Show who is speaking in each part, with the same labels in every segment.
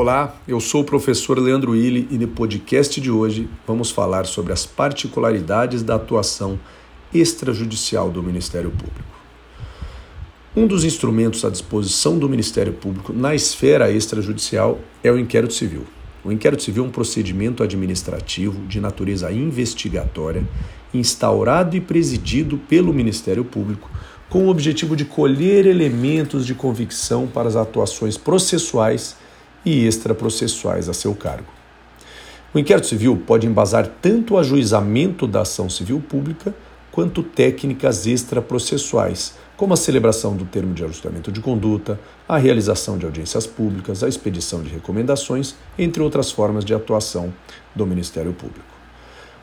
Speaker 1: Olá, eu sou o professor Leandro Willi e no podcast de hoje vamos falar sobre as particularidades da atuação extrajudicial do Ministério Público. Um dos instrumentos à disposição do Ministério Público na esfera extrajudicial é o inquérito civil. O inquérito civil é um procedimento administrativo de natureza investigatória, instaurado e presidido pelo Ministério Público, com o objetivo de colher elementos de convicção para as atuações processuais e extraprocessuais a seu cargo. O inquérito civil pode embasar tanto o ajuizamento da ação civil pública quanto técnicas extraprocessuais, como a celebração do termo de ajustamento de conduta, a realização de audiências públicas, a expedição de recomendações, entre outras formas de atuação do Ministério Público.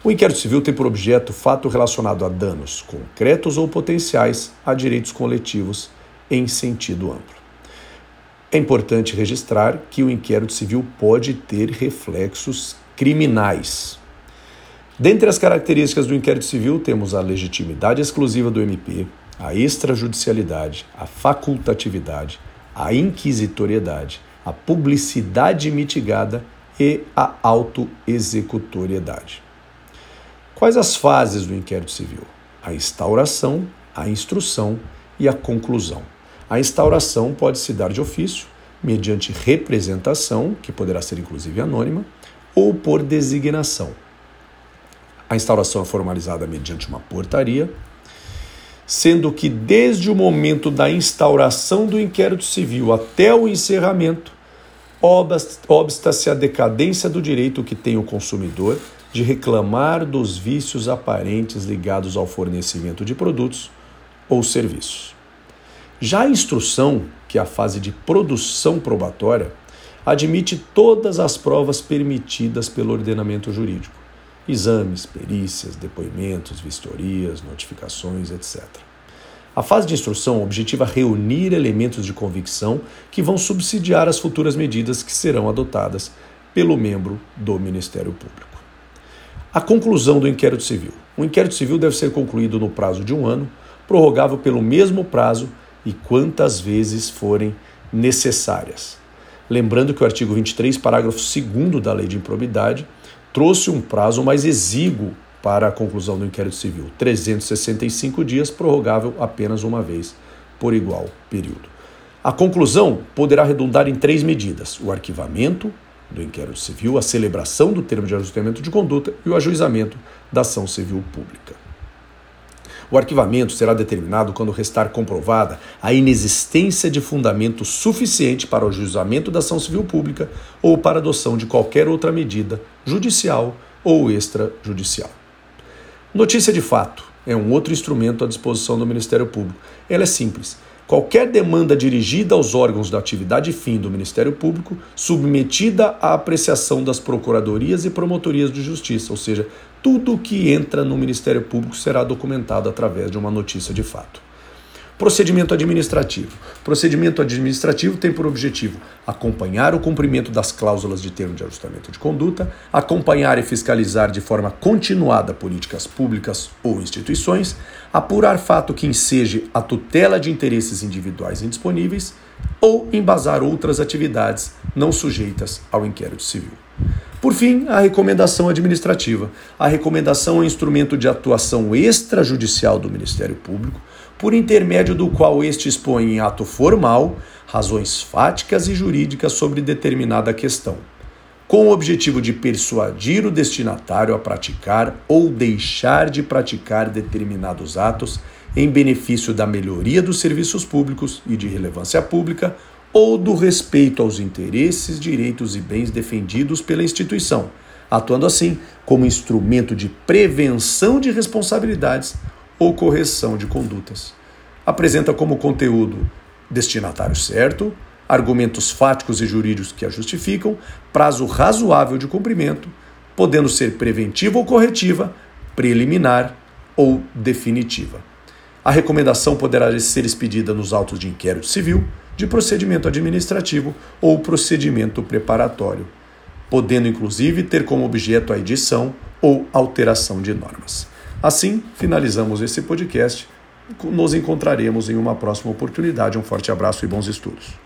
Speaker 1: O inquérito civil tem por objeto fato relacionado a danos concretos ou potenciais a direitos coletivos em sentido amplo. É importante registrar que o inquérito civil pode ter reflexos criminais. Dentre as características do inquérito civil, temos a legitimidade exclusiva do MP, a extrajudicialidade, a facultatividade, a inquisitoriedade, a publicidade mitigada e a autoexecutoriedade. Quais as fases do inquérito civil? A instauração, a instrução e a conclusão. A instauração pode se dar de ofício, mediante representação, que poderá ser inclusive anônima, ou por designação. A instauração é formalizada mediante uma portaria, sendo que desde o momento da instauração do inquérito civil até o encerramento, obsta-se a decadência do direito que tem o consumidor de reclamar dos vícios aparentes ligados ao fornecimento de produtos ou serviços. Já a instrução, que é a fase de produção probatória, admite todas as provas permitidas pelo ordenamento jurídico: exames, perícias, depoimentos, vistorias, notificações, etc. A fase de instrução objetiva reunir elementos de convicção que vão subsidiar as futuras medidas que serão adotadas pelo membro do Ministério Público. A conclusão do inquérito civil. O inquérito civil deve ser concluído no prazo de um ano, prorrogável pelo mesmo prazo e quantas vezes forem necessárias. Lembrando que o artigo 23, parágrafo 2 da Lei de Improbidade, trouxe um prazo mais exíguo para a conclusão do inquérito civil, 365 dias, prorrogável apenas uma vez por igual período. A conclusão poderá redundar em três medidas: o arquivamento do inquérito civil, a celebração do termo de ajustamento de conduta e o ajuizamento da ação civil pública. O arquivamento será determinado quando restar comprovada a inexistência de fundamento suficiente para o ajuizamento da ação civil pública ou para adoção de qualquer outra medida judicial ou extrajudicial. Notícia de fato é um outro instrumento à disposição do Ministério Público. Ela é simples. Qualquer demanda dirigida aos órgãos da atividade fim do Ministério Público, submetida à apreciação das procuradorias e promotorias de justiça, ou seja, tudo o que entra no Ministério Público será documentado através de uma notícia de fato. Procedimento administrativo. Procedimento administrativo tem por objetivo acompanhar o cumprimento das cláusulas de termo de ajustamento de conduta, acompanhar e fiscalizar de forma continuada políticas públicas ou instituições, apurar fato que enseje a tutela de interesses individuais indisponíveis ou embasar outras atividades não sujeitas ao inquérito civil. Por fim, a recomendação administrativa. A recomendação é um instrumento de atuação extrajudicial do Ministério Público, por intermédio do qual este expõe em ato formal razões fáticas e jurídicas sobre determinada questão, com o objetivo de persuadir o destinatário a praticar ou deixar de praticar determinados atos em benefício da melhoria dos serviços públicos e de relevância pública ou do respeito aos interesses, direitos e bens defendidos pela instituição, atuando assim como instrumento de prevenção de responsabilidades ou correção de condutas. Apresenta como conteúdo destinatário certo, argumentos fáticos e jurídicos que a justificam, prazo razoável de cumprimento, podendo ser preventiva ou corretiva, preliminar ou definitiva. A recomendação poderá ser expedida nos autos de inquérito civil, de procedimento administrativo ou procedimento preparatório, podendo inclusive ter como objeto a edição ou alteração de normas. Assim, finalizamos esse podcast. Nos encontraremos em uma próxima oportunidade. Um forte abraço e bons estudos.